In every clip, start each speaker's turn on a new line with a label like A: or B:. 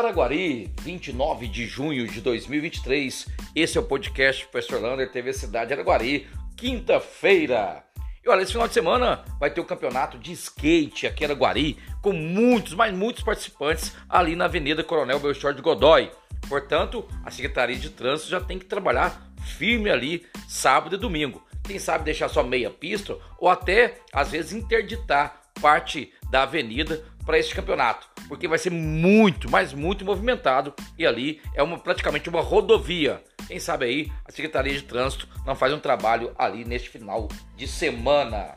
A: Araguari, 29 de junho de 2023. Esse é o podcast Professor Lander, TV Cidade Araguari, quinta-feira. E olha, esse final de semana vai ter o campeonato de skate aqui em Araguari, com muitos, mas muitos participantes ali na Avenida Coronel Belchior de Godoy. Portanto, a Secretaria de Trânsito já tem que trabalhar firme ali sábado e domingo. Quem sabe deixar só meia pista ou até às vezes interditar parte da avenida para este campeonato, porque vai ser muito, mas muito movimentado e ali é uma praticamente uma rodovia. Quem sabe aí a Secretaria de Trânsito não faz um trabalho ali neste final de semana.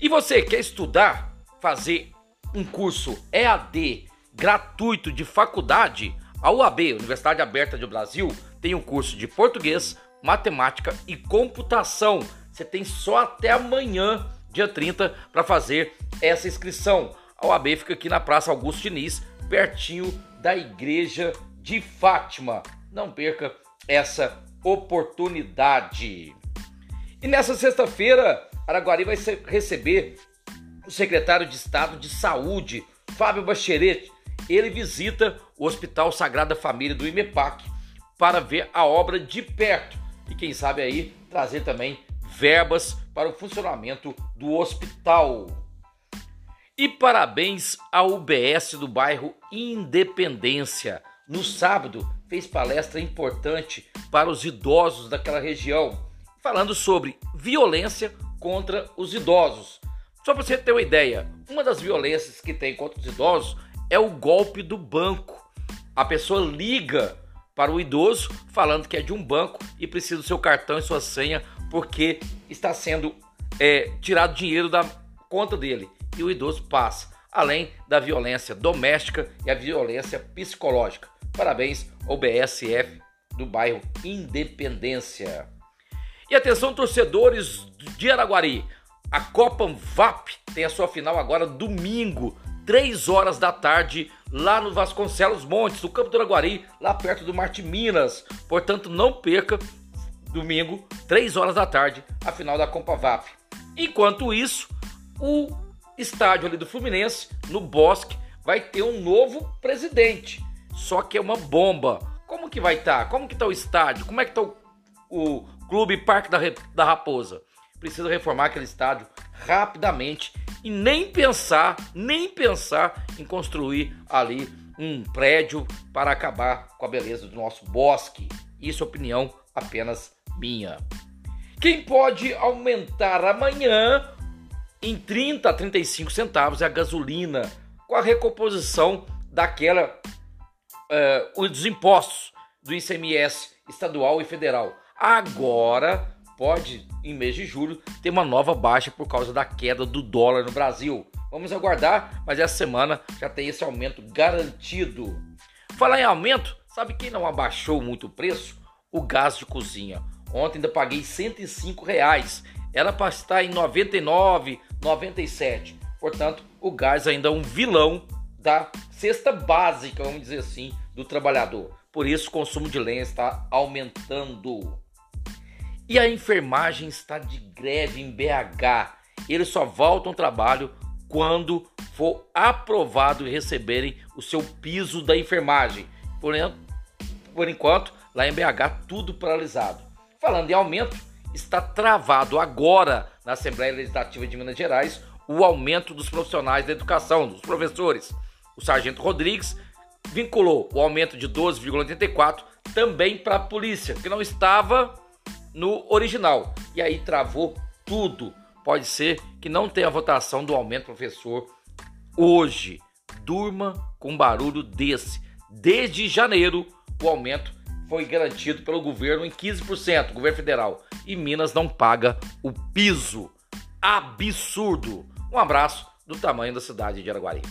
A: E você quer estudar, fazer um curso EAD gratuito de faculdade? A UAB, Universidade Aberta do Brasil, tem um curso de português, matemática e computação. Você tem só até amanhã, dia 30, para fazer essa inscrição. A OAB fica aqui na Praça Augusto Diniz, pertinho da Igreja de Fátima. Não perca essa oportunidade. E nessa sexta-feira, Araguari vai receber o secretário de Estado de Saúde, Fábio Bachelet. Ele visita o Hospital Sagrada Família do IMEPAC para ver a obra de perto e quem sabe aí trazer também verbas para o funcionamento do hospital. E parabéns ao UBS do bairro Independência. No sábado, fez palestra importante para os idosos daquela região, falando sobre violência contra os idosos. Só para você ter uma ideia, uma das violências que tem contra os idosos é o golpe do banco. A pessoa liga para o idoso falando que é de um banco e precisa do seu cartão e sua senha porque está sendo é, tirado dinheiro da conta dele e o idoso passa, além da violência doméstica e a violência psicológica. Parabéns ao BSF do bairro Independência. E atenção, torcedores de Araguari, a Copa VAP tem a sua final agora domingo, 3 horas da tarde, lá no Vasconcelos Montes, no Campo do Araguari, lá perto do Marte Minas. Portanto, não perca domingo, 3 horas da tarde, a final da Copa VAP. Enquanto isso, o estádio ali do Fluminense, no Bosque, vai ter um novo presidente. Só que é uma bomba. Como que vai estar? Tá? Como que está o estádio? Como é que está o, o Clube Parque da, da Raposa? Precisa reformar aquele estádio rapidamente e nem pensar, nem pensar em construir ali um prédio para acabar com a beleza do nosso bosque. Isso é opinião apenas minha. Quem pode aumentar amanhã em 30 a 35 centavos é a gasolina, com a recomposição daquela uh, dos impostos do ICMS estadual e federal. Agora pode, em mês de julho, ter uma nova baixa por causa da queda do dólar no Brasil. Vamos aguardar, mas essa semana já tem esse aumento garantido. Falar em aumento, sabe quem não abaixou muito o preço? O gás de cozinha. Ontem ainda paguei 105 reais. Para estar em 99, 97. Portanto, o gás ainda é um vilão da cesta básica, vamos dizer assim, do trabalhador. Por isso, o consumo de lenha está aumentando. E a enfermagem está de greve em BH. Eles só voltam ao trabalho quando for aprovado e receberem o seu piso da enfermagem. Por enquanto, lá em BH, tudo paralisado. Falando em aumento, está travado agora na Assembleia Legislativa de Minas Gerais o aumento dos profissionais da educação, dos professores. O sargento Rodrigues vinculou o aumento de 12,84 também para a polícia, que não estava no original. E aí travou tudo. Pode ser que não tenha votação do aumento professor hoje. Durma com barulho desse. Desde janeiro, o aumento foi garantido pelo governo em 15%, governo federal. E Minas não paga o piso. Absurdo. Um abraço do tamanho da cidade de Araguari.